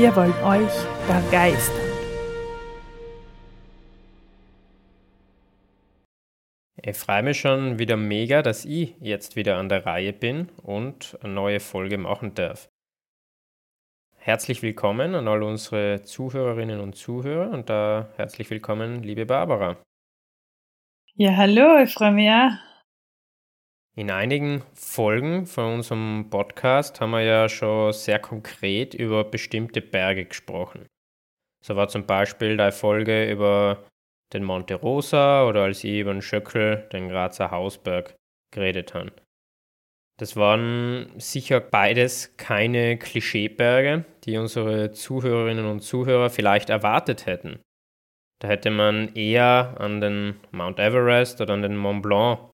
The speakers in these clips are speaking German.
Wir wollen euch begeistern. Ich freue mich schon wieder mega, dass ich jetzt wieder an der Reihe bin und eine neue Folge machen darf. Herzlich willkommen an all unsere Zuhörerinnen und Zuhörer und da herzlich willkommen, liebe Barbara. Ja, hallo, ich freue mich auch. In einigen Folgen von unserem Podcast haben wir ja schon sehr konkret über bestimmte Berge gesprochen. So war zum Beispiel die Folge über den Monte Rosa oder als ich über den Schöckel, den Grazer Hausberg, geredet habe. Das waren sicher beides keine Klischeeberge, die unsere Zuhörerinnen und Zuhörer vielleicht erwartet hätten. Da hätte man eher an den Mount Everest oder an den Mont Blanc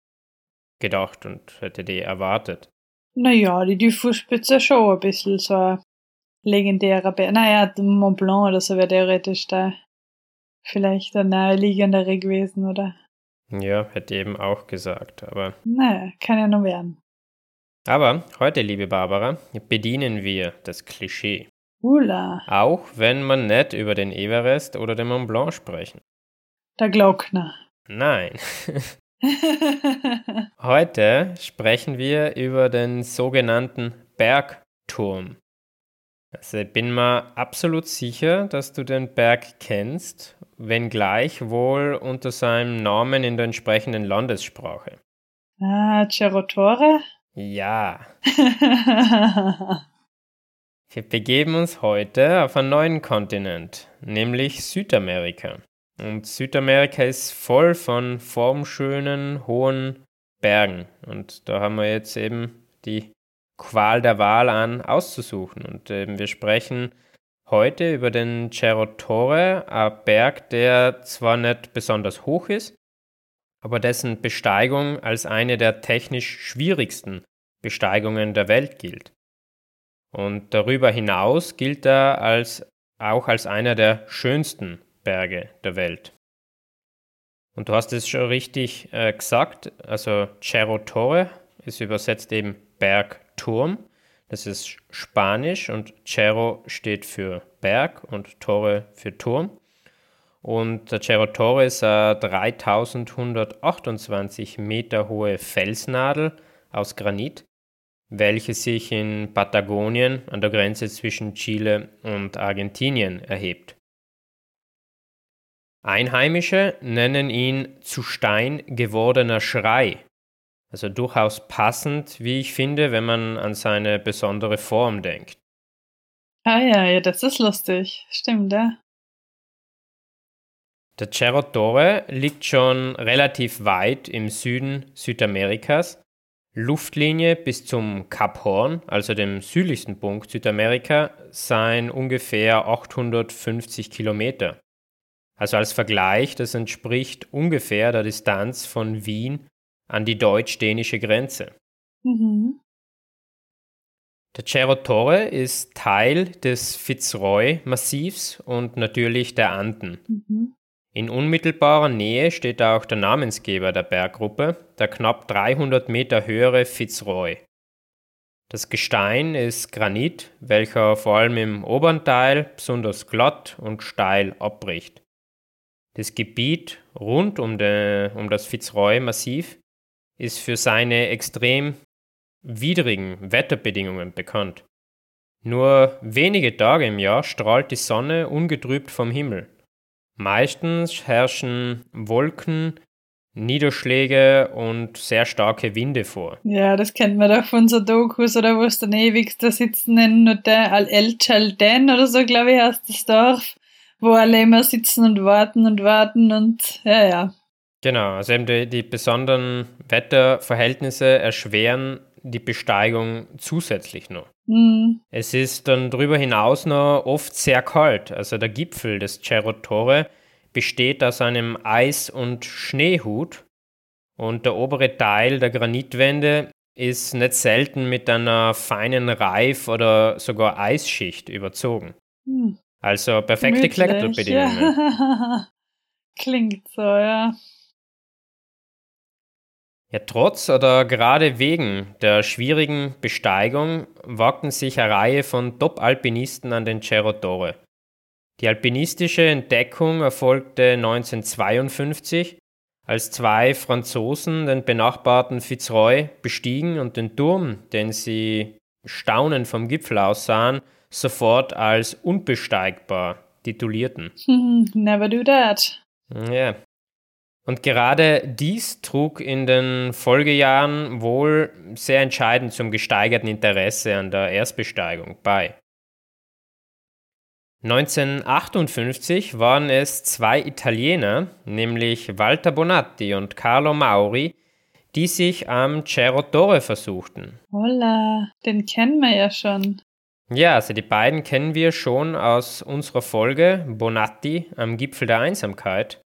gedacht und hätte die erwartet. Naja, die, die Fußspitze schon ein bisschen so ein legendärer Berg. Naja, Mont Blanc oder so wäre theoretisch da vielleicht der naheliegendere gewesen, oder? Ja, hätte eben auch gesagt, aber. Naja, kann ja nur werden. Aber heute, liebe Barbara, bedienen wir das Klischee. Ula. Auch wenn man nicht über den Everest oder den Mont Blanc sprechen. Der Glockner. Nein. Heute sprechen wir über den sogenannten Bergturm. Also ich bin mir absolut sicher, dass du den Berg kennst, wenngleich wohl unter seinem Namen in der entsprechenden Landessprache. Ah, Cerro Torre? Ja. wir begeben uns heute auf einen neuen Kontinent, nämlich Südamerika. Und Südamerika ist voll von formschönen, hohen Bergen. Und da haben wir jetzt eben die Qual der Wahl an, auszusuchen. Und ähm, wir sprechen heute über den Cerro Torre, ein Berg, der zwar nicht besonders hoch ist, aber dessen Besteigung als eine der technisch schwierigsten Besteigungen der Welt gilt. Und darüber hinaus gilt er als, auch als einer der schönsten Berge der Welt. Und du hast es schon richtig äh, gesagt, also Cerro Torre ist übersetzt eben Bergturm. Das ist Spanisch und Cerro steht für Berg und Torre für Turm. Und der Cerro Torre ist eine 3128 Meter hohe Felsnadel aus Granit, welche sich in Patagonien an der Grenze zwischen Chile und Argentinien erhebt. Einheimische nennen ihn zu Stein gewordener Schrei. Also durchaus passend, wie ich finde, wenn man an seine besondere Form denkt. Ah ja, ja, das ist lustig. Stimmt, ja. Der Cerro Torre liegt schon relativ weit im Süden Südamerikas. Luftlinie bis zum Kap Horn, also dem südlichsten Punkt Südamerika, seien ungefähr 850 Kilometer. Also als Vergleich, das entspricht ungefähr der Distanz von Wien an die deutsch-dänische Grenze. Mhm. Der Cerro Torre ist Teil des Fitzroy-Massivs und natürlich der Anden. Mhm. In unmittelbarer Nähe steht auch der Namensgeber der Berggruppe, der knapp 300 Meter höhere Fitzroy. Das Gestein ist Granit, welcher vor allem im oberen Teil besonders glatt und steil abbricht. Das Gebiet rund um, de, um das Fitzroy-Massiv ist für seine extrem widrigen Wetterbedingungen bekannt. Nur wenige Tage im Jahr strahlt die Sonne ungetrübt vom Himmel. Meistens herrschen Wolken, Niederschläge und sehr starke Winde vor. Ja, das kennt man doch von so Dokus oder wo es dann ewig da sitzen in El Chalden oder so, glaube ich, heißt das Dorf wo alle immer sitzen und warten und warten und ja, ja. Genau, also eben die, die besonderen Wetterverhältnisse erschweren die Besteigung zusätzlich noch. Mhm. Es ist dann darüber hinaus noch oft sehr kalt. Also der Gipfel des Cerro Torre besteht aus einem Eis- und Schneehut und der obere Teil der Granitwände ist nicht selten mit einer feinen Reif- oder sogar Eisschicht überzogen. Hm. Also perfekte. Ja. Klingt so, ja. Ja, trotz oder gerade wegen der schwierigen Besteigung wagten sich eine Reihe von Top-Alpinisten an den Cerro Torre. Die alpinistische Entdeckung erfolgte 1952, als zwei Franzosen den benachbarten Fitzroy bestiegen und den Turm, den sie staunend vom Gipfel aus sahen, sofort als unbesteigbar titulierten. Never do that. Ja. Und gerade dies trug in den Folgejahren wohl sehr entscheidend zum gesteigerten Interesse an der Erstbesteigung bei. 1958 waren es zwei Italiener, nämlich Walter Bonatti und Carlo Mauri, die sich am Cerro Torre versuchten. Holla, den kennen wir ja schon. Ja, also die beiden kennen wir schon aus unserer Folge Bonatti am Gipfel der Einsamkeit.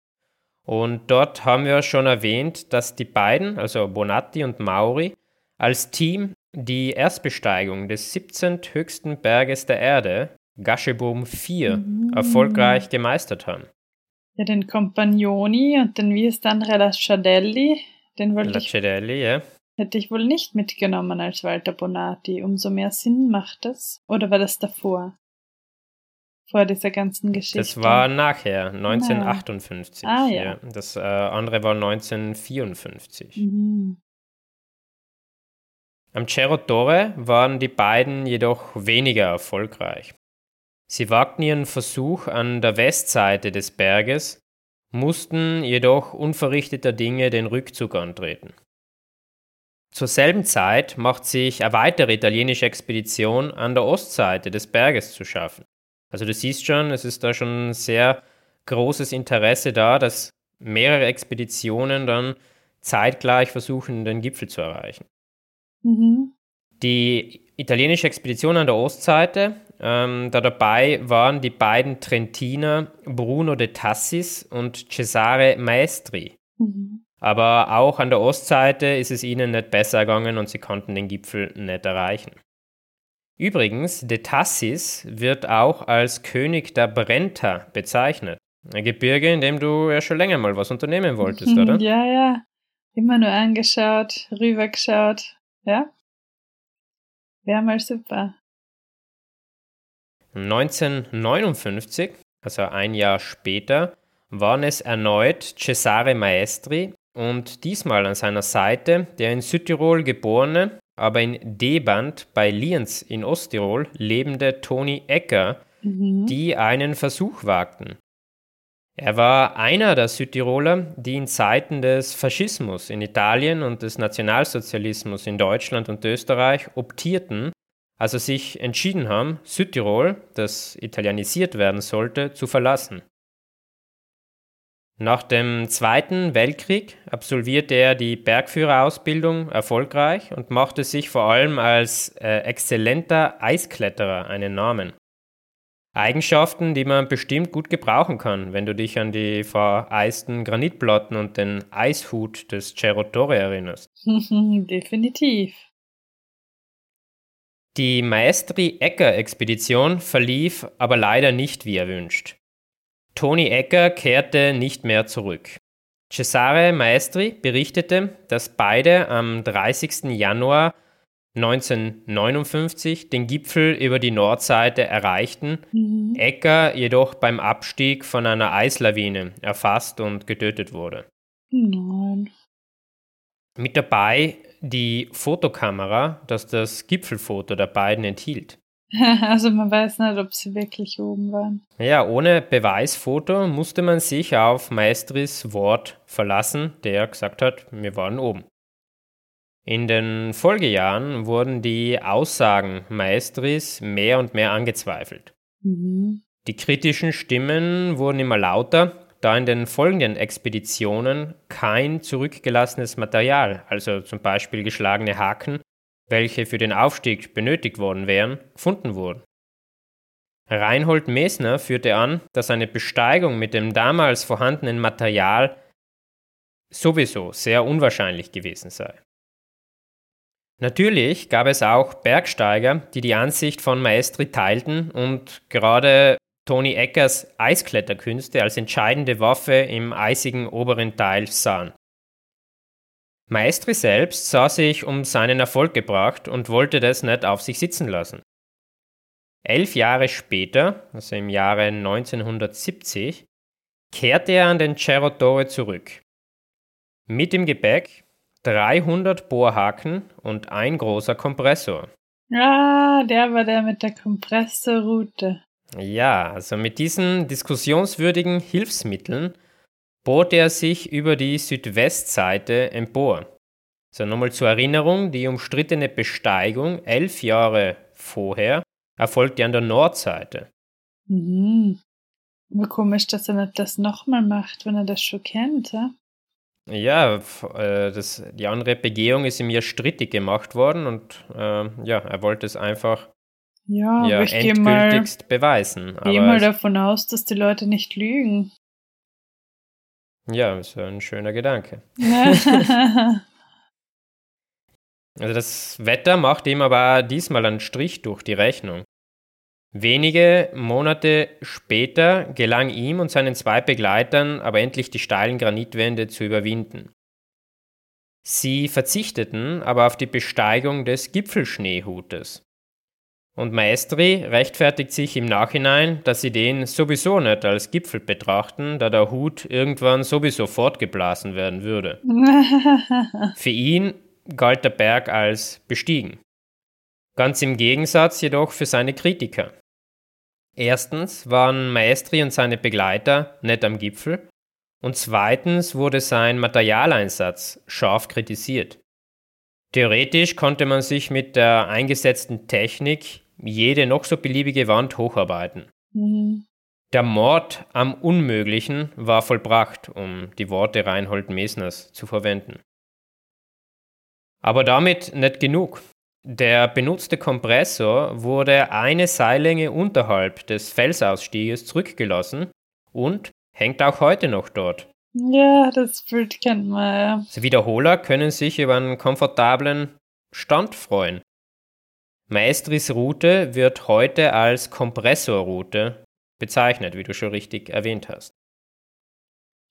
Und dort haben wir schon erwähnt, dass die beiden, also Bonatti und Mauri, als Team die Erstbesteigung des 17. höchsten Berges der Erde, Gascheboom 4, Mhm. erfolgreich gemeistert haben. Ja, den Compagnoni und den wie ist dann Lasciadelli, den wollte ich, ja. Hätte ich wohl nicht mitgenommen als Walter Bonatti. Umso mehr Sinn macht das. Oder war das davor? Vor dieser ganzen Geschichte. Das war nachher, 1958. Ah, ja. Das äh, andere war 1954. Mhm. Am Cerro Torre waren die beiden jedoch weniger erfolgreich. Sie wagten ihren Versuch an der Westseite des Berges, mussten jedoch unverrichteter Dinge den Rückzug antreten. Zur selben Zeit macht sich eine weitere italienische Expedition an der Ostseite des Berges zu schaffen. Also du siehst schon, es ist da schon sehr großes Interesse da, dass mehrere Expeditionen dann zeitgleich versuchen, den Gipfel zu erreichen. Mhm. Die italienische Expedition an der Ostseite, ähm, da dabei waren die beiden Trentiner Bruno de Tassis und Cesare Maestri. Mhm. Aber auch an der Ostseite ist es ihnen nicht besser gegangen und sie konnten den Gipfel nicht erreichen. Übrigens, de Tassis wird auch als König der Brenta bezeichnet. Ein Gebirge, in dem du ja schon länger mal was unternehmen wolltest, oder? Ja, ja. Immer nur angeschaut, rübergeschaut. Ja. Wäre mal super. 1959, also ein Jahr später, waren es erneut Cesare Maestri und diesmal an seiner Seite der in Südtirol geborene, aber in Deband bei Lienz in Osttirol lebende Toni Ecker, Mhm. die einen Versuch wagten. Er war einer der Südtiroler, die in Zeiten des Faschismus in Italien und des Nationalsozialismus in Deutschland und Österreich optierten, also sich entschieden haben, Südtirol, das italienisiert werden sollte, zu verlassen. Nach dem Zweiten Weltkrieg absolvierte er die Bergführerausbildung erfolgreich und machte sich vor allem als äh, exzellenter Eiskletterer einen Namen. Eigenschaften, die man bestimmt gut gebrauchen kann, wenn du dich an die vereisten Granitplatten und den Eishut des Cerro Torre erinnerst. Definitiv. Die Maestri-Ecker-Expedition verlief aber leider nicht wie erwünscht. Toni Ecker kehrte nicht mehr zurück. Cesare Maestri berichtete, dass beide am 30. Januar 1959 den Gipfel über die Nordseite erreichten, Mhm. Ecker jedoch beim Abstieg von einer Eislawine erfasst und getötet wurde. Nein. Mit dabei die Fotokamera, das das Gipfelfoto der beiden enthielt. Also man weiß nicht, ob sie wirklich oben waren. Ja, ohne Beweisfoto musste man sich auf Maestris Wort verlassen, der gesagt hat, wir waren oben. In den Folgejahren wurden die Aussagen Maestris mehr und mehr angezweifelt. Mhm. Die kritischen Stimmen wurden immer lauter, da in den folgenden Expeditionen kein zurückgelassenes Material, also zum Beispiel geschlagene Haken welche für den Aufstieg benötigt worden wären, gefunden wurden. Reinhold Mesner führte an, dass eine Besteigung mit dem damals vorhandenen Material sowieso sehr unwahrscheinlich gewesen sei. Natürlich gab es auch Bergsteiger, die die Ansicht von Maestri teilten und gerade Tony Eckers Eiskletterkünste als entscheidende Waffe im eisigen oberen Teil sahen. Maestri selbst sah sich um seinen Erfolg gebracht und wollte das nicht auf sich sitzen lassen. Elf Jahre später, also im Jahre 1970, kehrte er an den Cerro Torre zurück. Mit dem Gepäck 300 Bohrhaken und ein großer Kompressor. Ah, der war der mit der Kompressorroute. Ja, also mit diesen diskussionswürdigen Hilfsmitteln bohrte er sich über die Südwestseite empor. So nochmal zur Erinnerung, die umstrittene Besteigung elf Jahre vorher erfolgte an der Nordseite. Mhm. Aber komisch, dass er nicht das nochmal macht, wenn er das schon kennt, ja? Ja, äh, das, die andere Begehung ist ihm ja strittig gemacht worden und äh, ja, er wollte es einfach ja, ja ich endgültigst mal, beweisen. Gehe mal davon aus, dass die Leute nicht lügen. Ja, ist ein schöner Gedanke. also das Wetter macht ihm aber diesmal einen Strich durch die Rechnung. Wenige Monate später gelang ihm und seinen zwei Begleitern aber endlich die steilen Granitwände zu überwinden. Sie verzichteten aber auf die Besteigung des Gipfelschneehutes. Und Maestri rechtfertigt sich im Nachhinein, dass sie den sowieso nicht als Gipfel betrachten, da der Hut irgendwann sowieso fortgeblasen werden würde. Für ihn galt der Berg als bestiegen. Ganz im Gegensatz jedoch für seine Kritiker. Erstens waren Maestri und seine Begleiter nicht am Gipfel und zweitens wurde sein Materialeinsatz scharf kritisiert. Theoretisch konnte man sich mit der eingesetzten Technik jede noch so beliebige Wand hocharbeiten. Mhm. Der Mord am Unmöglichen war vollbracht, um die Worte Reinhold Mesners zu verwenden. Aber damit nicht genug. Der benutzte Kompressor wurde eine Seillänge unterhalb des Felsausstieges zurückgelassen und hängt auch heute noch dort. Ja, das Bild kennt man ja. Also Wiederholer können sich über einen komfortablen Stand freuen. Maestris Route wird heute als Kompressorroute bezeichnet, wie du schon richtig erwähnt hast.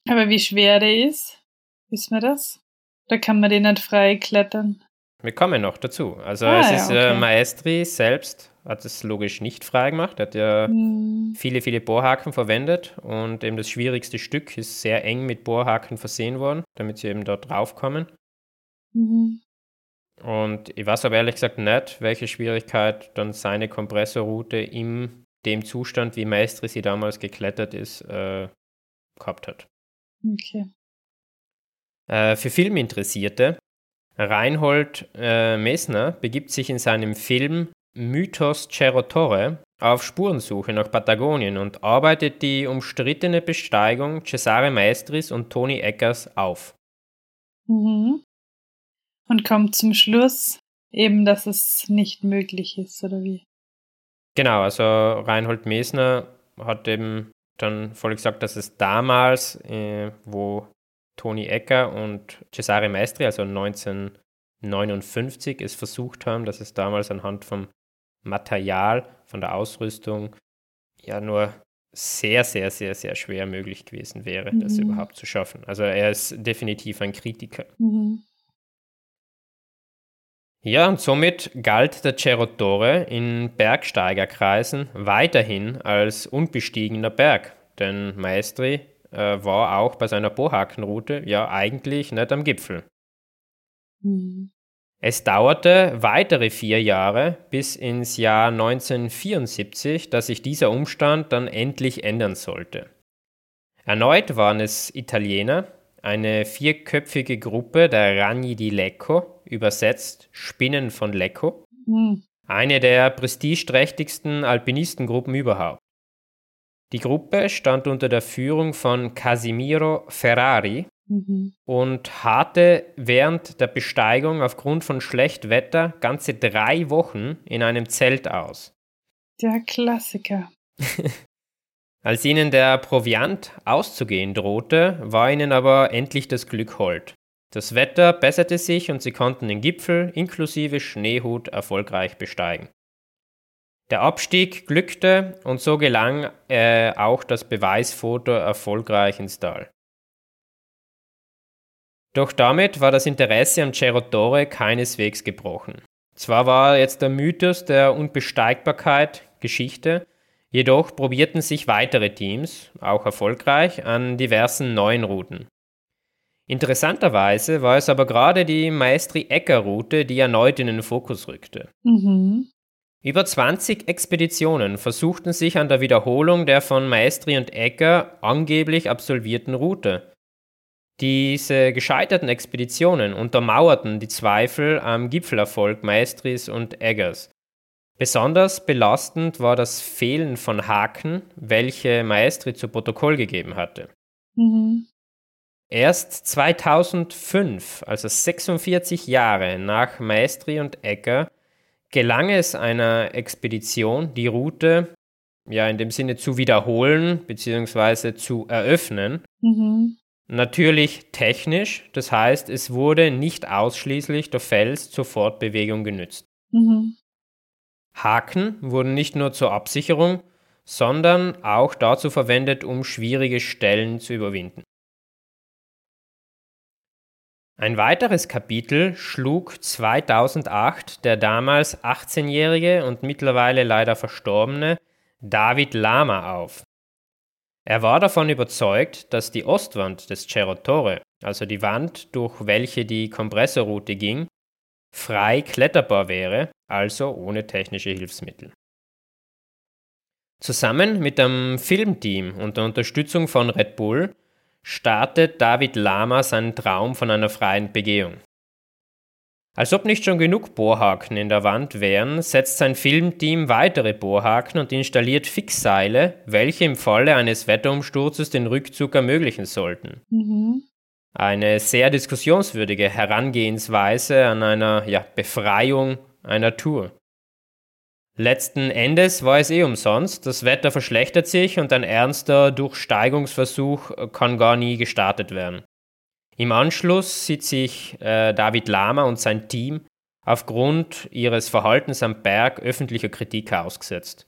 Aber wie schwer der ist, wissen wir das? Da kann man den nicht frei klettern. Wir kommen noch dazu. Also ah, es ist ja, okay. äh, Maestri selbst hat es logisch nicht frei gemacht. Er hat ja hm. viele, viele Bohrhaken verwendet und eben das schwierigste Stück ist sehr eng mit Bohrhaken versehen worden, damit sie eben dort draufkommen. Mhm. Und ich weiß aber ehrlich gesagt nicht, welche Schwierigkeit dann seine Kompressorroute in dem Zustand, wie Maestri sie damals geklettert ist, äh, gehabt hat. Okay. Äh, für Filminteressierte, Reinhold äh, Messner begibt sich in seinem Film Mythos Cerro Torre auf Spurensuche nach Patagonien und arbeitet die umstrittene Besteigung Cesare Maestris und Toni Eckers auf. Mhm. Und kommt zum Schluss eben, dass es nicht möglich ist, oder wie? Genau, also Reinhold Mesner hat eben dann voll gesagt, dass es damals, äh, wo Toni Ecker und Cesare Maestri, also 1959, es versucht haben, dass es damals anhand vom Material, von der Ausrüstung ja nur sehr, sehr, sehr, sehr schwer möglich gewesen wäre, mhm. das überhaupt zu schaffen. Also er ist definitiv ein Kritiker. Mhm. Ja, und somit galt der Cerro Torre in Bergsteigerkreisen weiterhin als unbestiegener Berg, denn Maestri äh, war auch bei seiner Bohakenroute ja eigentlich nicht am Gipfel. Mhm. Es dauerte weitere vier Jahre bis ins Jahr 1974, dass sich dieser Umstand dann endlich ändern sollte. Erneut waren es Italiener, eine vierköpfige Gruppe der Ragni di Lecco, übersetzt Spinnen von Lecco, mhm. eine der prestigeträchtigsten Alpinistengruppen überhaupt. Die Gruppe stand unter der Führung von Casimiro Ferrari, mhm. und harrte während der Besteigung aufgrund von schlecht Wetter ganze drei Wochen in einem Zelt aus. Der Klassiker. Als ihnen der Proviant auszugehen drohte, war ihnen aber endlich das Glück hold. Das Wetter besserte sich und sie konnten den Gipfel inklusive Schneehut erfolgreich besteigen. Der Abstieg glückte und so gelang äh, auch das Beweisfoto erfolgreich ins Tal. Doch damit war das Interesse an Cerro Torre keineswegs gebrochen. Zwar war jetzt der Mythos der Unbesteigbarkeit Geschichte, jedoch probierten sich weitere Teams, auch erfolgreich, an diversen neuen Routen. Interessanterweise war es aber gerade die Maestri-Ecker-Route, die erneut in den Fokus rückte. Mhm. Über 20 Expeditionen versuchten sich an der Wiederholung der von Maestri und Egger angeblich absolvierten Route. Diese gescheiterten Expeditionen untermauerten die Zweifel am Gipfelerfolg Maestris und Eggers. Besonders belastend war das Fehlen von Haken, welche Maestri zu Protokoll gegeben hatte. Mhm. Erst 2005, also 46 Jahre nach Maestri und Egger, gelang es einer Expedition, die Route ja in dem Sinne zu wiederholen bzw. zu eröffnen. Mhm. Natürlich technisch, das heißt, es wurde nicht ausschließlich der Fels zur Fortbewegung genützt. Mhm. Haken wurden nicht nur zur Absicherung, sondern auch dazu verwendet, um schwierige Stellen zu überwinden. Ein weiteres Kapitel schlug 2008 der damals 18-jährige und mittlerweile leider verstorbene David Lama auf. Er war davon überzeugt, dass die Ostwand des Cerro Torre, also die Wand, durch welche die Kompressorroute ging, frei kletterbar wäre, also ohne technische Hilfsmittel. Zusammen mit dem Filmteam und der Unterstützung von Red Bull startet David Lama seinen Traum von einer freien Begehung. Als ob nicht schon genug Bohrhaken in der Wand wären, setzt sein Filmteam weitere Bohrhaken und installiert Fixseile, welche im Falle eines Wetterumsturzes den Rückzug ermöglichen sollten. Mhm. Eine sehr diskussionswürdige Herangehensweise an einer ja, Befreiung einer Tour. Letzten Endes war es eh umsonst. Das Wetter verschlechtert sich und ein ernster Durchsteigungsversuch kann gar nie gestartet werden. Im Anschluss sieht sich äh, David Lama und sein Team aufgrund ihres Verhaltens am Berg öffentlicher Kritik ausgesetzt.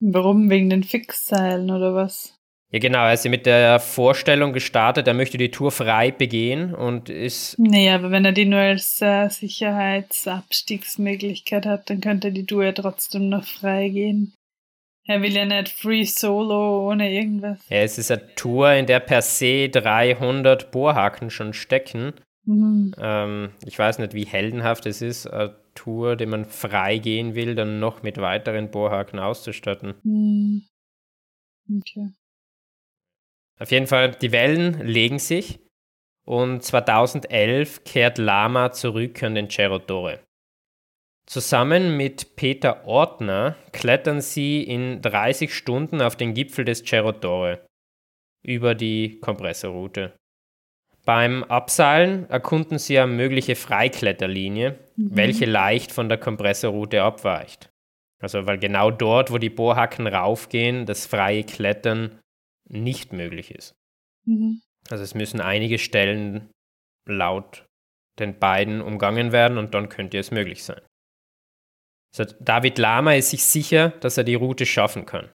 Warum? Wegen den Fixseilen oder was? Ja, genau. Er ist mit der Vorstellung gestartet, er möchte die Tour frei begehen und ist. Nee, aber wenn er die nur als äh, Sicherheitsabstiegsmöglichkeit hat, dann könnte die Tour ja trotzdem noch frei gehen. Er will ja nicht Free Solo ohne irgendwas. Ja, es ist eine Tour, in der per se 300 Bohrhaken schon stecken. Mhm. Ähm, ich weiß nicht, wie heldenhaft es ist, eine Tour, die man frei gehen will, dann noch mit weiteren Bohrhaken auszustatten. Mhm. Okay. Auf jeden Fall, die Wellen legen sich und 2011 kehrt Lama zurück an den Cerro Torre. Zusammen mit Peter Ortner klettern sie in 30 Stunden auf den Gipfel des Cerro Torre über die Kompressorroute. Beim Abseilen erkunden sie eine mögliche Freikletterlinie, mhm. welche leicht von der Kompressorroute abweicht. Also weil genau dort, wo die Bohrhacken raufgehen, das freie Klettern nicht möglich ist. Mhm. Also es müssen einige Stellen laut den beiden umgangen werden und dann könnte es möglich sein. Also David Lama ist sich sicher, dass er die Route schaffen kann.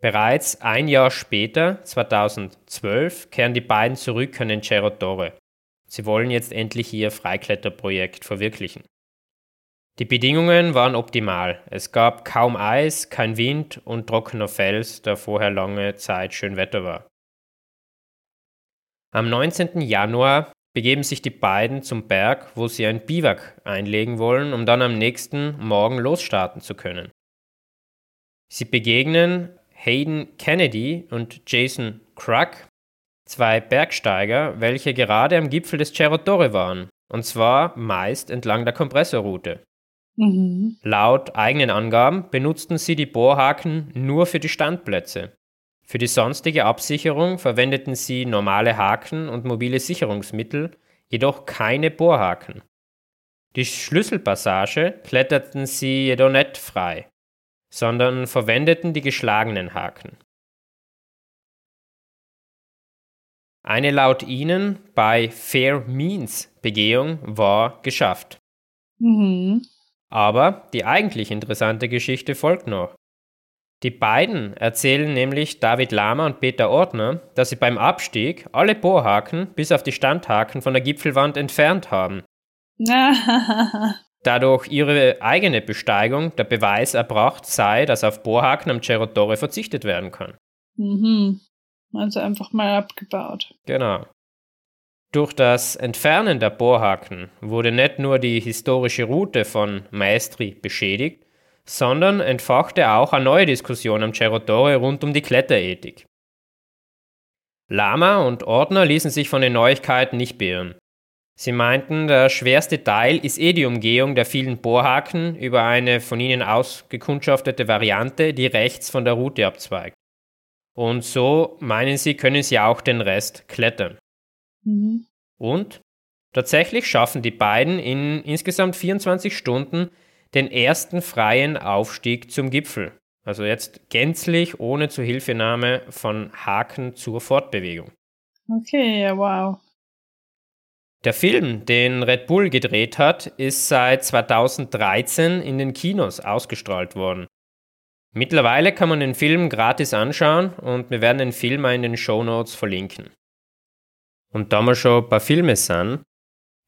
Bereits ein Jahr später, 2012, kehren die beiden zurück an den Cerro Torre. Sie wollen jetzt endlich ihr Freikletterprojekt verwirklichen. Die Bedingungen waren optimal. Es gab kaum Eis, kein Wind und trockener Fels, da vorher lange Zeit schön Wetter war. Am 19. Januar begeben sich die beiden zum Berg, wo sie ein Biwak einlegen wollen, um dann am nächsten Morgen losstarten zu können. Sie begegnen Hayden Kennedy und Jason Cruck, zwei Bergsteiger, welche gerade am Gipfel des Cerro Torre waren, und zwar meist entlang der Kompressorroute. Mhm. Laut eigenen Angaben benutzten sie die Bohrhaken nur für die Standplätze. Für die sonstige Absicherung verwendeten sie normale Haken und mobile Sicherungsmittel, jedoch keine Bohrhaken. Die Schlüsselpassage kletterten sie jedoch nicht frei, sondern verwendeten die geschlagenen Haken. Eine laut ihnen bei Fair Means Begehung war geschafft. Mhm. Aber die eigentlich interessante Geschichte folgt noch. Die beiden erzählen nämlich David Lama und Peter Ordner, dass sie beim Abstieg alle Bohrhaken bis auf die Standhaken von der Gipfelwand entfernt haben. Dadurch ihre eigene Besteigung der Beweis erbracht sei, dass auf Bohrhaken am Cerro Torre verzichtet werden kann. Mhm. Also einfach mal abgebaut. Genau. Durch das Entfernen der Bohrhaken wurde nicht nur die historische Route von Maestri beschädigt, sondern entfachte auch eine neue Diskussion am Cerro Torre rund um die Kletterethik. Lama und Ordner ließen sich von den Neuigkeiten nicht beirren. Sie meinten, der schwerste Teil ist eh die Umgehung der vielen Bohrhaken über eine von ihnen ausgekundschaftete Variante, die rechts von der Route abzweigt. Und so meinen sie, können sie auch den Rest klettern. Mhm. Und tatsächlich schaffen die beiden in insgesamt 24 Stunden den ersten freien Aufstieg zum Gipfel. Also jetzt gänzlich ohne Zuhilfenahme von Haken zur Fortbewegung. Okay, ja, wow. Der Film, den Red Bull gedreht hat, ist seit 2013 in den Kinos ausgestrahlt worden. Mittlerweile kann man den Film gratis anschauen und wir werden den Film in den Show Notes verlinken. Und da wir schon ein paar Filme sind,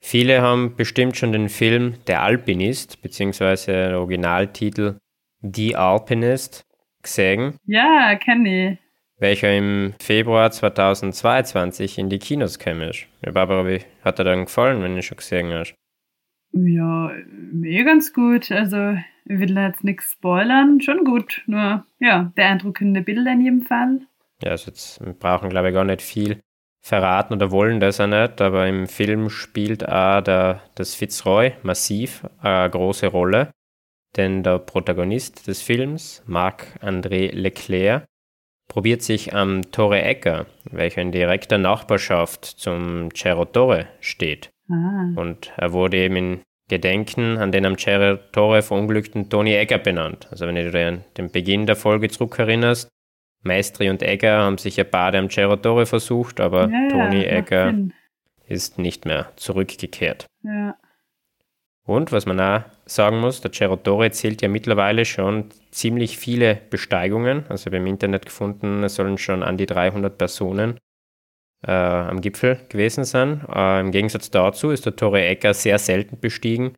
Viele haben bestimmt schon den Film Der Alpinist, beziehungsweise Originaltitel The Alpinist, gesehen. Ja, kenne ich. Welcher im Februar 2022 in die Kinos käme. Ja, Barbara, wie hat er dann gefallen, wenn du schon gesehen hast? Ja, mir ganz gut. Also, ich will jetzt nichts spoilern. Schon gut. Nur, ja, beeindruckende Bilder in jedem Fall. Ja, also jetzt wir brauchen, glaube ich, gar nicht viel verraten oder wollen das auch nicht, aber im Film spielt auch der, das Fitzroy massiv eine große Rolle, denn der Protagonist des Films, Marc-André Leclerc, probiert sich am Torre Ecker, welcher in direkter Nachbarschaft zum Cerro Torre steht. Ah. Und er wurde eben in Gedenken an den am Cerro Torre verunglückten Tony Egger benannt. Also wenn du dir an den Beginn der Folge zurückerinnerst, Maestri und Egger haben sich ja beide am Cerro Torre versucht, aber Ja, Toni Egger Sinn. ist nicht mehr zurückgekehrt. Ja. Und was man auch sagen muss, der Cerro Torre zählt ja mittlerweile schon ziemlich viele Besteigungen. Also wir haben im Internet gefunden, es sollen schon an die 300 Personen äh, am Gipfel gewesen sein. Äh, Im Gegensatz dazu ist der Torre Egger sehr selten bestiegen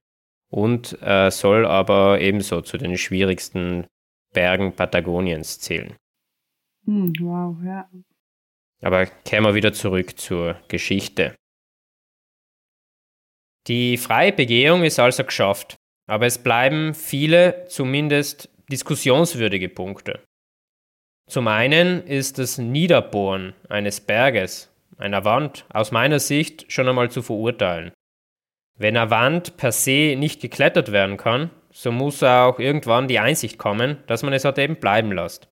und äh, soll aber ebenso zu den schwierigsten Bergen Patagoniens zählen. Hm, wow, ja. Aber kehren wir wieder zurück zur Geschichte. Die freie Begehung ist also geschafft, aber es bleiben viele zumindest diskussionswürdige Punkte. Zum einen ist das Niederbohren eines Berges, einer Wand, aus meiner Sicht schon einmal zu verurteilen. Wenn eine Wand per se nicht geklettert werden kann, so muss auch irgendwann die Einsicht kommen, dass man es halt eben bleiben lässt.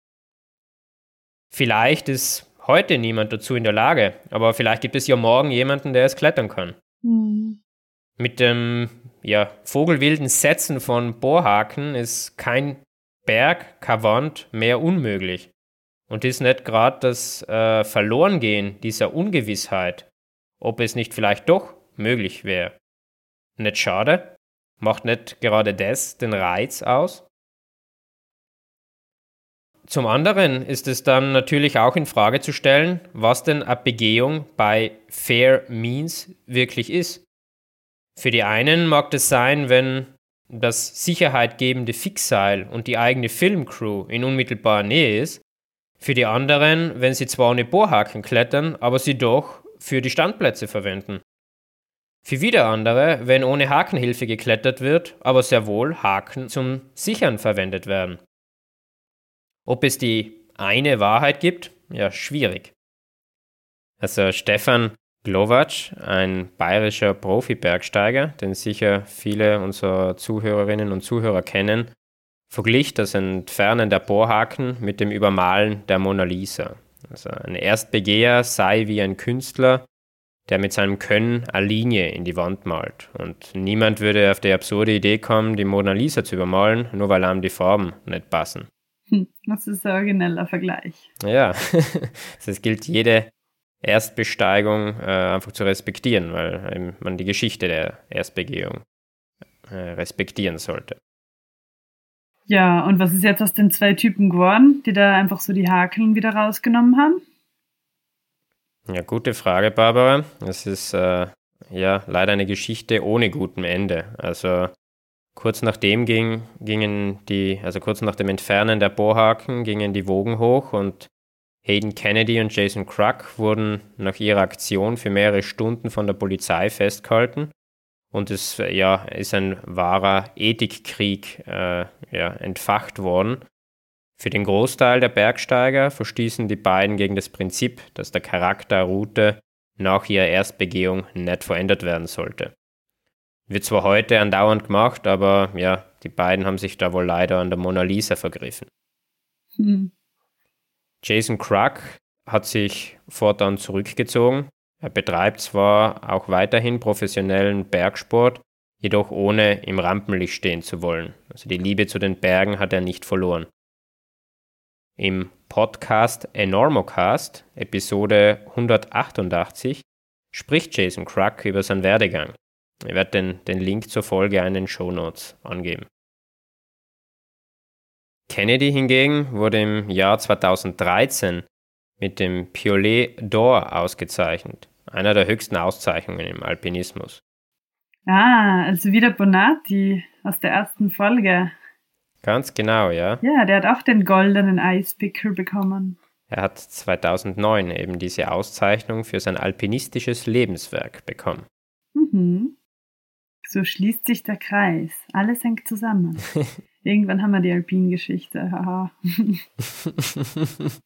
Vielleicht ist heute niemand dazu in der Lage, aber vielleicht gibt es ja morgen jemanden, der es klettern kann. Hm. Mit dem ja, vogelwilden Setzen von Bohrhaken ist kein Berg, Wand mehr unmöglich. Und ist nicht gerade das äh, Verlorengehen dieser Ungewissheit, ob es nicht vielleicht doch möglich wäre. Nicht schade? Macht nicht gerade das den Reiz aus? Zum anderen ist es dann natürlich auch in Frage zu stellen, was denn eine Begehung bei Fair Means wirklich ist. Für die einen mag das sein, wenn das sicherheitgebende Fixseil und die eigene Filmcrew in unmittelbarer Nähe ist. Für die anderen, wenn sie zwar ohne Bohrhaken klettern, aber sie doch für die Standplätze verwenden. Für wieder andere, wenn ohne Hakenhilfe geklettert wird, aber sehr wohl Haken zum Sichern verwendet werden. Ob es die eine Wahrheit gibt? Ja, schwierig. Also Stefan Glovac, ein bayerischer Profi-Bergsteiger, den sicher viele unserer Zuhörerinnen und Zuhörer kennen, verglich das Entfernen der Bohrhaken mit dem Übermalen der Mona Lisa. Also ein Erstbegeher sei wie ein Künstler, der mit seinem Können eine Linie in die Wand malt. Und niemand würde auf die absurde Idee kommen, die Mona Lisa zu übermalen, nur weil einem die Farben nicht passen. Hm, das ist ein origineller Vergleich. Ja, es gilt jede Erstbesteigung äh, einfach zu respektieren, weil man die Geschichte der Erstbegehung äh, respektieren sollte. Ja, und was ist jetzt aus den zwei Typen geworden, die da einfach so die Hakeln wieder rausgenommen haben? Ja, gute Frage, Barbara. Es ist äh, ja leider eine Geschichte ohne guten Ende. Also kurz nachdem ging, gingen die, also kurz nach dem Entfernen der Bohrhaken gingen die Wogen hoch und Hayden Kennedy und Jason Kruk wurden nach ihrer Aktion für mehrere Stunden von der Polizei festgehalten. Und es ja, ist ein wahrer Ethikkrieg äh, ja, entfacht worden. Für den Großteil der Bergsteiger verstießen die beiden gegen das Prinzip, dass der Charakter Route nach ihrer Erstbegehung nicht verändert werden sollte. Wird zwar heute andauernd gemacht, aber ja, die beiden haben sich da wohl leider an der Mona Lisa vergriffen. Hm. Jason Kruk hat sich fortan zurückgezogen. Er betreibt zwar auch weiterhin professionellen Bergsport, jedoch ohne im Rampenlicht stehen zu wollen. Also die Liebe zu den Bergen hat er nicht verloren. Im Podcast Enormocast, Episode 188, spricht Jason Kruk über seinen Werdegang. Ich werde den, den Link zur Folge in den Show Notes angeben. Kennedy hingegen wurde im Jahr 2013 mit dem Piolet d'Or ausgezeichnet, einer der höchsten Auszeichnungen im Alpinismus. Ah, also wieder Bonatti aus der ersten Folge. Ganz genau, ja. Ja, der hat auch den goldenen Eispickel bekommen. Er hat 2009 eben diese Auszeichnung für sein alpinistisches Lebenswerk bekommen. Mhm. So schließt sich der Kreis. Alles hängt zusammen. Irgendwann haben wir die Alpin-Geschichte, haha.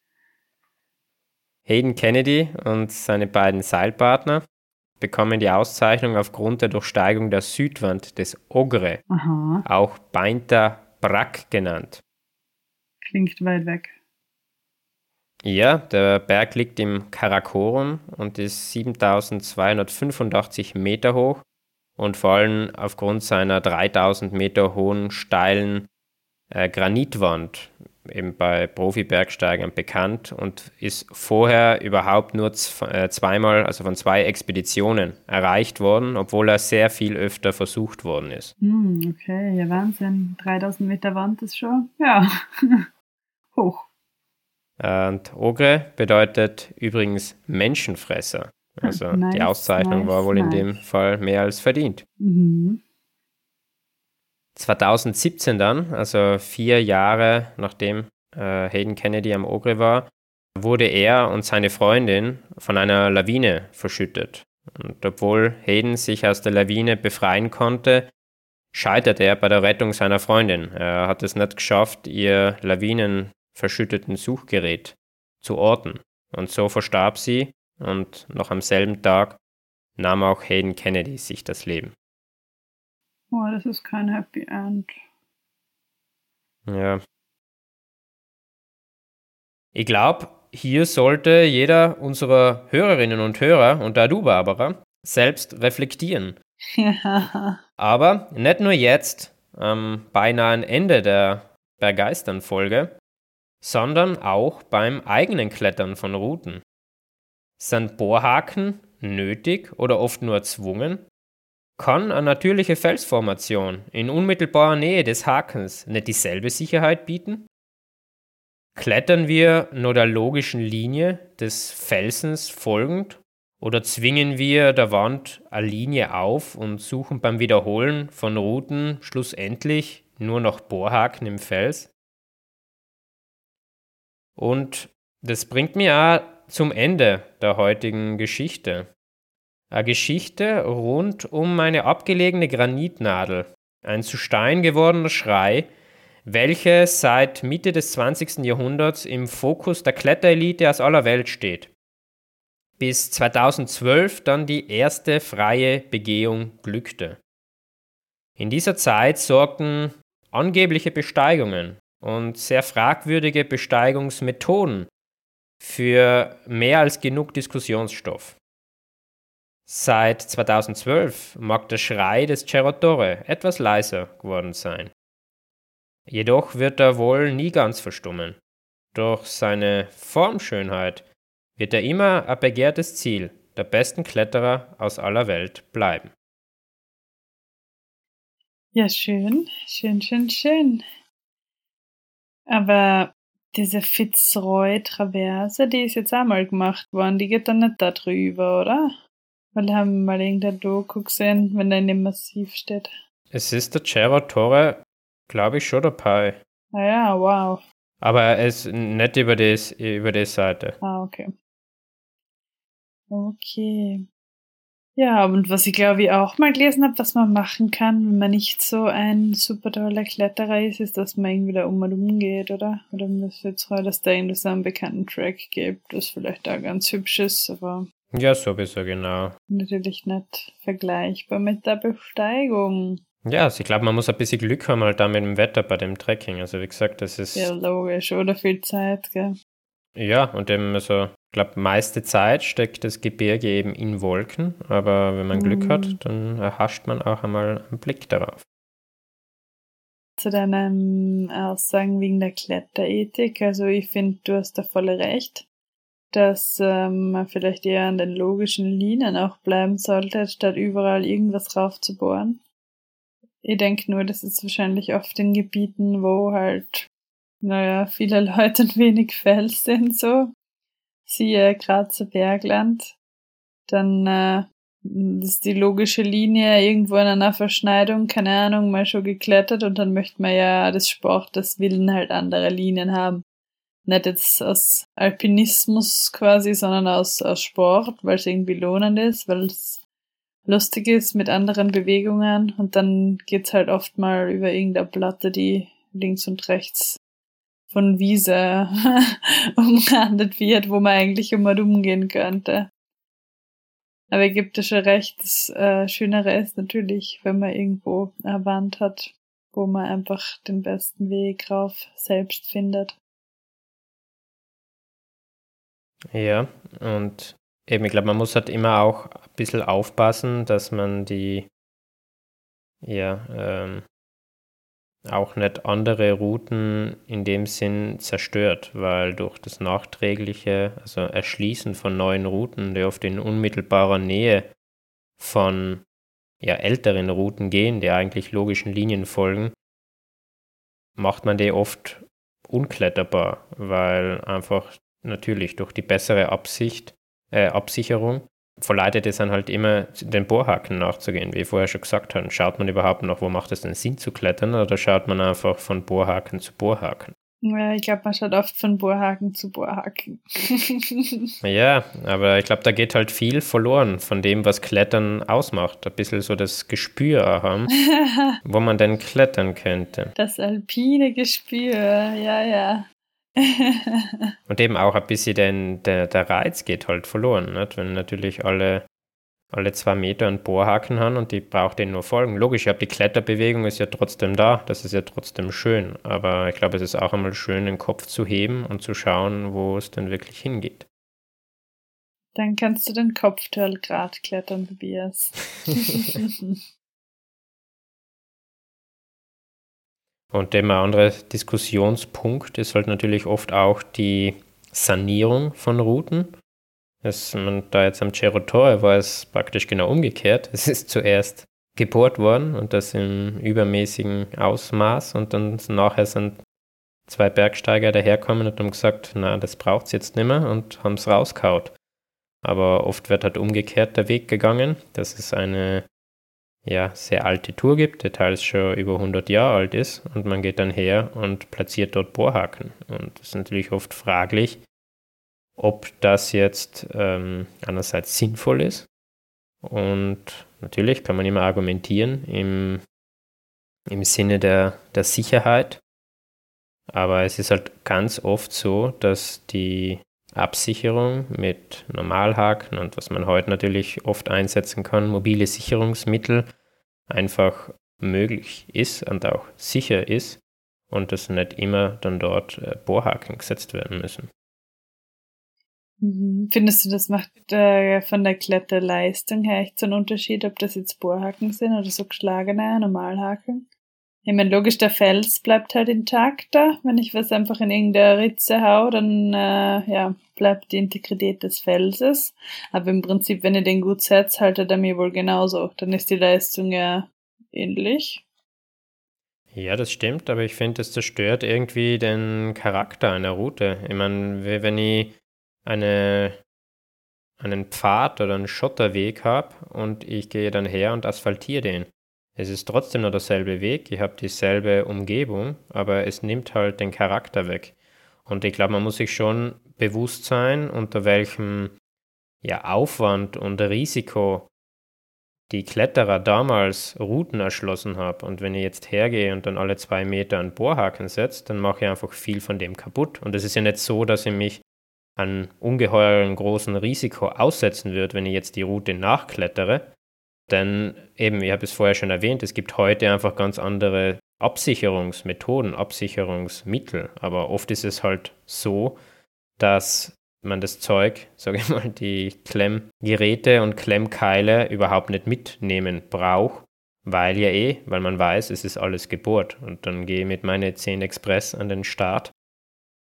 Hayden Kennedy und seine beiden Seilpartner bekommen die Auszeichnung aufgrund der Durchsteigung der Südwand des Ogre, Aha. auch Beinter Brack genannt. Klingt weit weg. Ja, der Berg liegt im Karakorum und ist 7285 Meter hoch und vor allem aufgrund seiner 3000 Meter hohen steilen äh, Granitwand eben bei Profi-Bergsteigern bekannt und ist vorher überhaupt nur äh, zweimal, also von zwei Expeditionen erreicht worden, obwohl er sehr viel öfter versucht worden ist. Hm, okay, ja Wahnsinn. 3000 Meter Wand ist schon, ja, hoch. Und Ogre bedeutet übrigens Menschenfresser. Also nice, die Auszeichnung nice, war wohl nice. in dem Fall mehr als verdient. Mhm. 2017 dann, also vier Jahre nachdem äh, Hayden Kennedy am Ogre war, wurde er und seine Freundin von einer Lawine verschüttet. Und obwohl Hayden sich aus der Lawine befreien konnte, scheiterte er bei der Rettung seiner Freundin. Er hat es nicht geschafft, ihr lawinenverschütteten Suchgerät zu orten. Und so verstarb sie und noch am selben Tag nahm auch Hayden Kennedy sich das Leben. Oh, das ist kein Happy End. Ja. Ich glaube, hier sollte jeder unserer Hörerinnen und Hörer, und da du, Barbara, selbst reflektieren. Ja. Aber nicht nur jetzt, am beinahe Ende der Bergeistern-Folge, sondern auch beim eigenen Klettern von Routen. Sind Bohrhaken nötig oder oft nur erzwungen? Kann eine natürliche Felsformation in unmittelbarer Nähe des Hakens nicht dieselbe Sicherheit bieten? Klettern wir nur der logischen Linie des Felsens folgend oder zwingen wir der Wand eine Linie auf und suchen beim Wiederholen von Routen schlussendlich nur noch Bohrhaken im Fels? Und das bringt mir auch zum Ende der heutigen Geschichte. Eine Geschichte rund um eine abgelegene Granitnadel, ein zu Stein gewordener Schrei, welche seit Mitte des 20. Jahrhunderts im Fokus der Kletterelite aus aller Welt steht. Bis 2012 dann die erste freie Begehung glückte. In dieser Zeit sorgten angebliche Besteigungen und sehr fragwürdige Besteigungsmethoden für mehr als genug Diskussionsstoff. Seit 2012 mag der Schrei des Cerratore etwas leiser geworden sein. Jedoch wird er wohl nie ganz verstummen. Durch seine Formschönheit wird er immer ein begehrtes Ziel der besten Kletterer aus aller Welt bleiben. Ja, schön, schön, schön, schön. Aber diese Fitzroy-Traverse, die ist jetzt einmal gemacht worden, die geht dann nicht da drüber, oder? Weil haben mal irgendein Doku gesehen, wenn er in dem Massiv steht. Es ist der Cerro Torre, glaube ich, schon dabei. Ah ja, wow. Aber er ist nicht über, das, über die Seite. Ah, okay. Okay. Ja, und was ich glaube ich auch mal gelesen habe, was man machen kann, wenn man nicht so ein super toller Kletterer ist, ist, dass man irgendwie da um und um geht, oder? Oder muss jetzt heute, dass da irgendwie so einen bekannten Track gibt, das vielleicht da ganz hübsch ist, aber. Ja, sowieso, genau. Natürlich nicht vergleichbar mit der Besteigung. Ja, also ich glaube, man muss ein bisschen Glück haben halt da mit dem Wetter bei dem Trekking. Also wie gesagt, das ist. Ja, logisch, oder viel Zeit, gell? Ja, und eben, also, ich glaube, meiste Zeit steckt das Gebirge eben in Wolken, aber wenn man Glück Mhm. hat, dann erhascht man auch einmal einen Blick darauf. Zu deinen Aussagen wegen der Kletterethik, also ich finde, du hast da voll recht, dass ähm, man vielleicht eher an den logischen Linien auch bleiben sollte, statt überall irgendwas raufzubohren. Ich denke nur, das ist wahrscheinlich oft in Gebieten, wo halt, naja, viele Leute und wenig Fels sind, so. Siehe Grazer Bergland. Dann äh, ist die logische Linie irgendwo in einer Verschneidung, keine Ahnung, mal schon geklettert und dann möchte man ja des Sportes willen halt andere Linien haben. Nicht jetzt aus Alpinismus quasi, sondern aus, aus Sport, weil es irgendwie lohnend ist, weil es lustig ist mit anderen Bewegungen und dann geht's halt oft mal über irgendeine Platte, die links und rechts von Wiese umrandet wird, wo man eigentlich immer umgehen könnte. Aber ihr gebt ja schon recht, das äh, Schönere ist natürlich, wenn man irgendwo eine Wand hat, wo man einfach den besten Weg rauf selbst findet. Ja, und eben, ich glaube, man muss halt immer auch ein bisschen aufpassen, dass man die, ja, ähm, auch nicht andere Routen in dem Sinn zerstört, weil durch das nachträgliche, also Erschließen von neuen Routen, die oft in unmittelbarer Nähe von ja, älteren Routen gehen, die eigentlich logischen Linien folgen, macht man die oft unkletterbar, weil einfach natürlich durch die bessere Absicht, äh, Absicherung verleitet es dann halt immer, den Bohrhaken nachzugehen. Wie ich vorher schon gesagt habe, schaut man überhaupt noch, wo macht es denn Sinn zu klettern oder schaut man einfach von Bohrhaken zu Bohrhaken? Ja, ich glaube, man schaut oft von Bohrhaken zu Bohrhaken. Ja, aber ich glaube, da geht halt viel verloren von dem, was Klettern ausmacht. Ein bisschen so das Gespür haben, wo man denn klettern könnte. Das alpine Gespür, ja, ja. Und eben auch ein bisschen den, der, der Reiz geht halt verloren, nicht? wenn natürlich alle, alle zwei Meter einen Bohrhaken haben und die braucht denen nur folgen. Logisch, ich habe die Kletterbewegung ist ja trotzdem da, das ist ja trotzdem schön, aber ich glaube, es ist auch einmal schön, den Kopf zu heben und zu schauen, wo es denn wirklich hingeht. Dann kannst du den Kopfteilgrad klettern, Tobias. Und der andere Diskussionspunkt ist halt natürlich oft auch die Sanierung von Routen. Das, man, da jetzt am Cerro Torre war es praktisch genau umgekehrt. Es ist zuerst gebohrt worden und das im übermäßigen Ausmaß und dann nachher sind zwei Bergsteiger daherkommen und haben gesagt, na, das braucht's jetzt nicht mehr und haben es rauskaut. Aber oft wird halt umgekehrt der Weg gegangen. Das ist eine ja, sehr alte Tour gibt, die teils schon über 100 Jahre alt ist und man geht dann her und platziert dort Bohrhaken. Und das ist natürlich oft fraglich, ob das jetzt ähm, einerseits sinnvoll ist und natürlich kann man immer argumentieren im, im Sinne der, der Sicherheit, aber es ist halt ganz oft so, dass die Absicherung mit Normalhaken und was man heute natürlich oft einsetzen kann, mobile Sicherungsmittel, einfach möglich ist und auch sicher ist und dass nicht immer dann dort äh, Bohrhaken gesetzt werden müssen. Mhm. Findest du, das macht äh, von der Kletterleistung her echt so einen Unterschied, ob das jetzt Bohrhaken sind oder so geschlagene Normalhaken? Ich meine, logisch, der Fels bleibt halt intakt da. Wenn ich was einfach in irgendeine Ritze hau, dann äh, ja, bleibt die Integrität des Felses. Aber im Prinzip, wenn ihr den gut setzt, haltet er mir wohl genauso. Dann ist die Leistung ja ähnlich. Ja, das stimmt, aber ich finde, es zerstört irgendwie den Charakter einer Route. Ich meine, wenn ich eine, einen Pfad oder einen Schotterweg habe und ich gehe dann her und asphaltiere den, es ist trotzdem noch derselbe Weg, ich habe dieselbe Umgebung, aber es nimmt halt den Charakter weg. Und ich glaube, man muss sich schon bewusst sein, unter welchem ja, Aufwand und Risiko die Kletterer damals Routen erschlossen haben. Und wenn ich jetzt hergehe und dann alle zwei Meter einen Bohrhaken setze, dann mache ich einfach viel von dem kaputt. Und es ist ja nicht so, dass ich mich an ungeheuren großen Risiko aussetzen würde, wenn ich jetzt die Route nachklettere, denn eben, ich habe es vorher schon erwähnt, es gibt heute einfach ganz andere Absicherungsmethoden, Absicherungsmittel. Aber oft ist es halt so, dass man das Zeug, sage ich mal, die Klemmgeräte und Klemmkeile überhaupt nicht mitnehmen braucht, weil ja eh, weil man weiß, es ist alles gebohrt. Und dann gehe ich mit meine 10 Express an den Start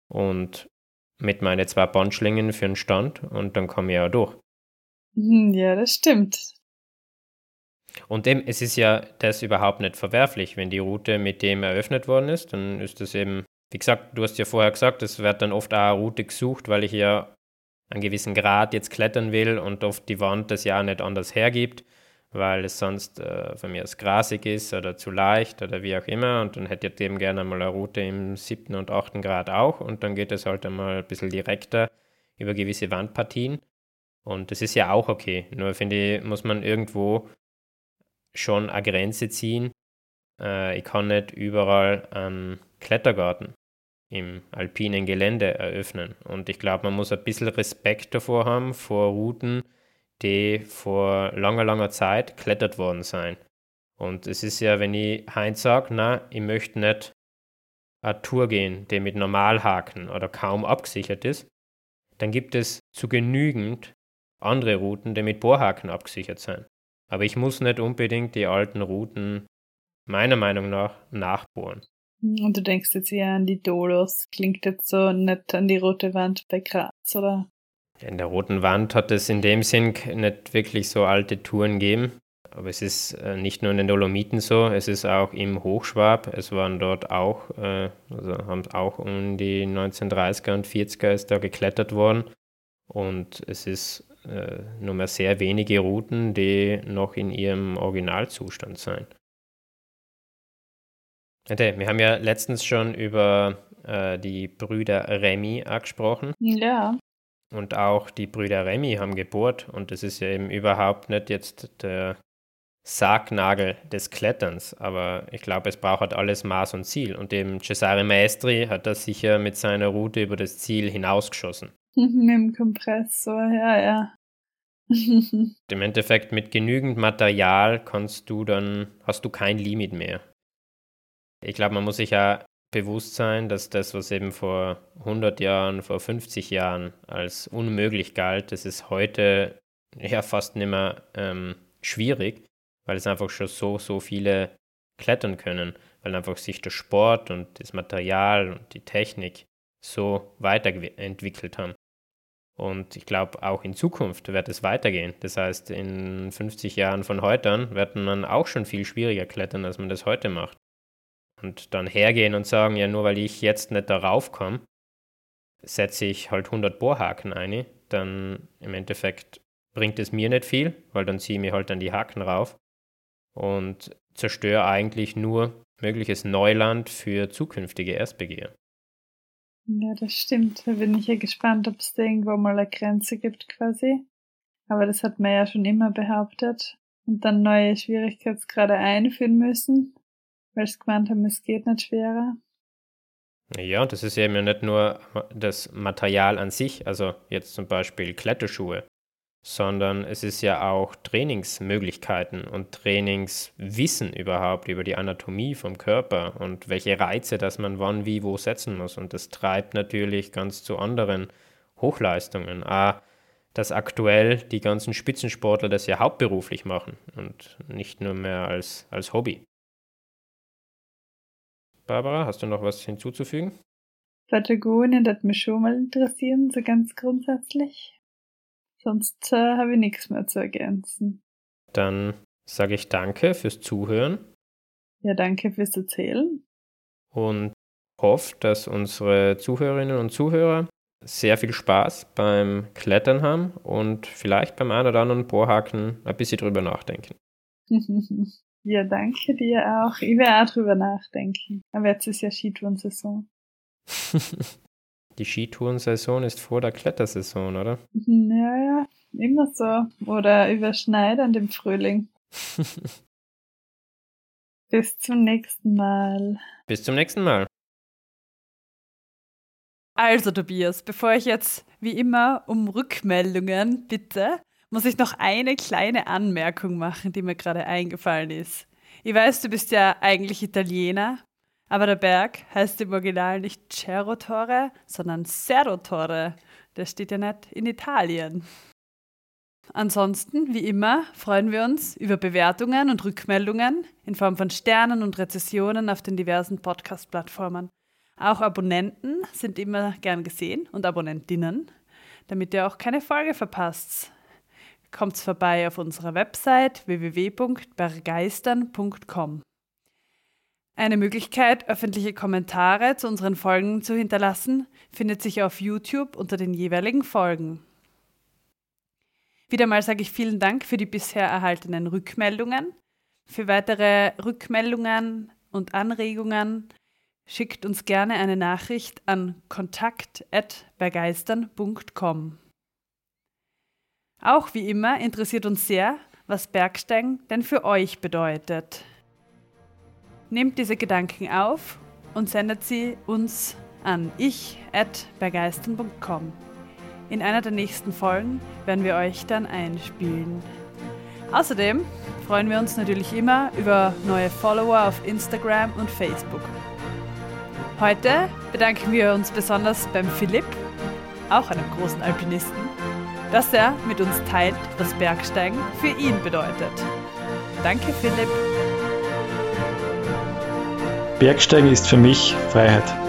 und mit meine zwei Bandschlingen für den Stand und dann komme ich ja durch. Ja, das stimmt. Und eben, es ist ja das überhaupt nicht verwerflich, wenn die Route mit dem eröffnet worden ist, dann ist das eben, wie gesagt, du hast ja vorher gesagt, es wird dann oft auch eine Route gesucht, weil ich ja einen gewissen Grad jetzt klettern will und oft die Wand das ja nicht anders hergibt, weil es sonst äh, von mir aus grasig ist oder zu leicht oder wie auch immer. Und dann hätte ich eben gerne mal eine Route im siebten und achten Grad auch. Und dann geht es halt einmal ein bisschen direkter über gewisse Wandpartien. Und das ist ja auch okay, nur finde ich, muss man irgendwo schon eine Grenze ziehen. Äh, ich kann nicht überall einen Klettergarten im alpinen Gelände eröffnen. Und ich glaube, man muss ein bisschen Respekt davor haben, vor Routen, die vor langer, langer Zeit klettert worden sein. Und es ist ja, wenn ich Heinz sage, na, ich möchte nicht eine Tour gehen, die mit Normalhaken oder kaum abgesichert ist, dann gibt es zu genügend andere Routen, die mit Bohrhaken abgesichert sind. Aber ich muss nicht unbedingt die alten Routen meiner Meinung nach nachbohren. Und du denkst jetzt eher an die Dolos. Klingt jetzt so nicht an die rote Wand bei Graz, oder? In der roten Wand hat es in dem Sinn nicht wirklich so alte Touren gegeben. Aber es ist äh, nicht nur in den Dolomiten so, es ist auch im Hochschwab. Es waren dort auch, äh, also haben auch um die 1930er und 40er ist da geklettert worden. Und es ist äh, nur mehr sehr wenige Routen, die noch in ihrem Originalzustand sind. Okay, wir haben ja letztens schon über äh, die Brüder Remy gesprochen. Ja. Und auch die Brüder Remy haben gebohrt und das ist ja eben überhaupt nicht jetzt der Sargnagel des Kletterns, aber ich glaube, es braucht halt alles Maß und Ziel und eben Cesare Maestri hat das sicher mit seiner Route über das Ziel hinausgeschossen. mit dem Kompressor, ja, ja. Im Endeffekt mit genügend Material kannst du dann, hast du kein Limit mehr. Ich glaube, man muss sich ja bewusst sein, dass das, was eben vor 100 Jahren, vor 50 Jahren als unmöglich galt, das ist heute ja fast nicht mehr ähm, schwierig, weil es einfach schon so, so viele klettern können, weil einfach sich der Sport und das Material und die Technik so weiterentwickelt haben. Und ich glaube, auch in Zukunft wird es weitergehen. Das heißt, in 50 Jahren von heute an wird man auch schon viel schwieriger klettern, als man das heute macht. Und dann hergehen und sagen, ja, nur weil ich jetzt nicht darauf komme, setze ich halt 100 Bohrhaken ein, dann im Endeffekt bringt es mir nicht viel, weil dann ziehe ich mir halt dann die Haken rauf und zerstöre eigentlich nur mögliches Neuland für zukünftige Erstbegeher. Ja, das stimmt. Da bin ich ja gespannt, ob es da irgendwo mal eine Grenze gibt quasi. Aber das hat man ja schon immer behauptet. Und dann neue Schwierigkeitsgrade einführen müssen, weil sie gemeint haben, es geht nicht schwerer. Ja, das ist eben ja nicht nur das Material an sich, also jetzt zum Beispiel Kletterschuhe, sondern es ist ja auch Trainingsmöglichkeiten und Trainingswissen überhaupt über die Anatomie vom Körper und welche Reize, dass man wann, wie, wo setzen muss. Und das treibt natürlich ganz zu anderen Hochleistungen. Auch, dass aktuell die ganzen Spitzensportler das ja hauptberuflich machen und nicht nur mehr als, als Hobby. Barbara, hast du noch was hinzuzufügen? Patagonien, das mich schon mal interessieren, so ganz grundsätzlich. Sonst äh, habe ich nichts mehr zu ergänzen. Dann sage ich danke fürs Zuhören. Ja, danke fürs Erzählen. Und hoffe, dass unsere Zuhörerinnen und Zuhörer sehr viel Spaß beim Klettern haben und vielleicht beim einen oder anderen Bohrhaken ein bisschen drüber nachdenken. ja, danke dir auch. Ich werde auch drüber nachdenken. Aber jetzt ist ja Skitourensaison. Die Skitourensaison ist vor der Klettersaison, oder? Mhm, ja, ja, immer so. Oder überschneidend im Frühling. Bis zum nächsten Mal. Bis zum nächsten Mal. Also, Tobias, bevor ich jetzt wie immer um Rückmeldungen bitte, muss ich noch eine kleine Anmerkung machen, die mir gerade eingefallen ist. Ich weiß, du bist ja eigentlich Italiener aber der Berg heißt im Original nicht Cerro Torre, sondern Cerro Torre. Der steht ja nicht in Italien. Ansonsten, wie immer, freuen wir uns über Bewertungen und Rückmeldungen in Form von Sternen und Rezessionen auf den diversen Podcast-Plattformen. Auch Abonnenten sind immer gern gesehen und Abonnentinnen, damit ihr auch keine Folge verpasst. Kommt vorbei auf unserer Website www.bergeistern.com. Eine Möglichkeit, öffentliche Kommentare zu unseren Folgen zu hinterlassen, findet sich auf YouTube unter den jeweiligen Folgen. Wieder mal sage ich vielen Dank für die bisher erhaltenen Rückmeldungen. Für weitere Rückmeldungen und Anregungen schickt uns gerne eine Nachricht an kontakt@begeistern.com. Auch wie immer interessiert uns sehr, was Bergsteigen denn für euch bedeutet. Nehmt diese Gedanken auf und sendet sie uns an ich@begeistern.com. In einer der nächsten Folgen werden wir euch dann einspielen. Außerdem freuen wir uns natürlich immer über neue Follower auf Instagram und Facebook. Heute bedanken wir uns besonders beim Philipp, auch einem großen Alpinisten, dass er mit uns teilt, was Bergsteigen für ihn bedeutet. Danke, Philipp. Bergsteigen ist für mich Freiheit.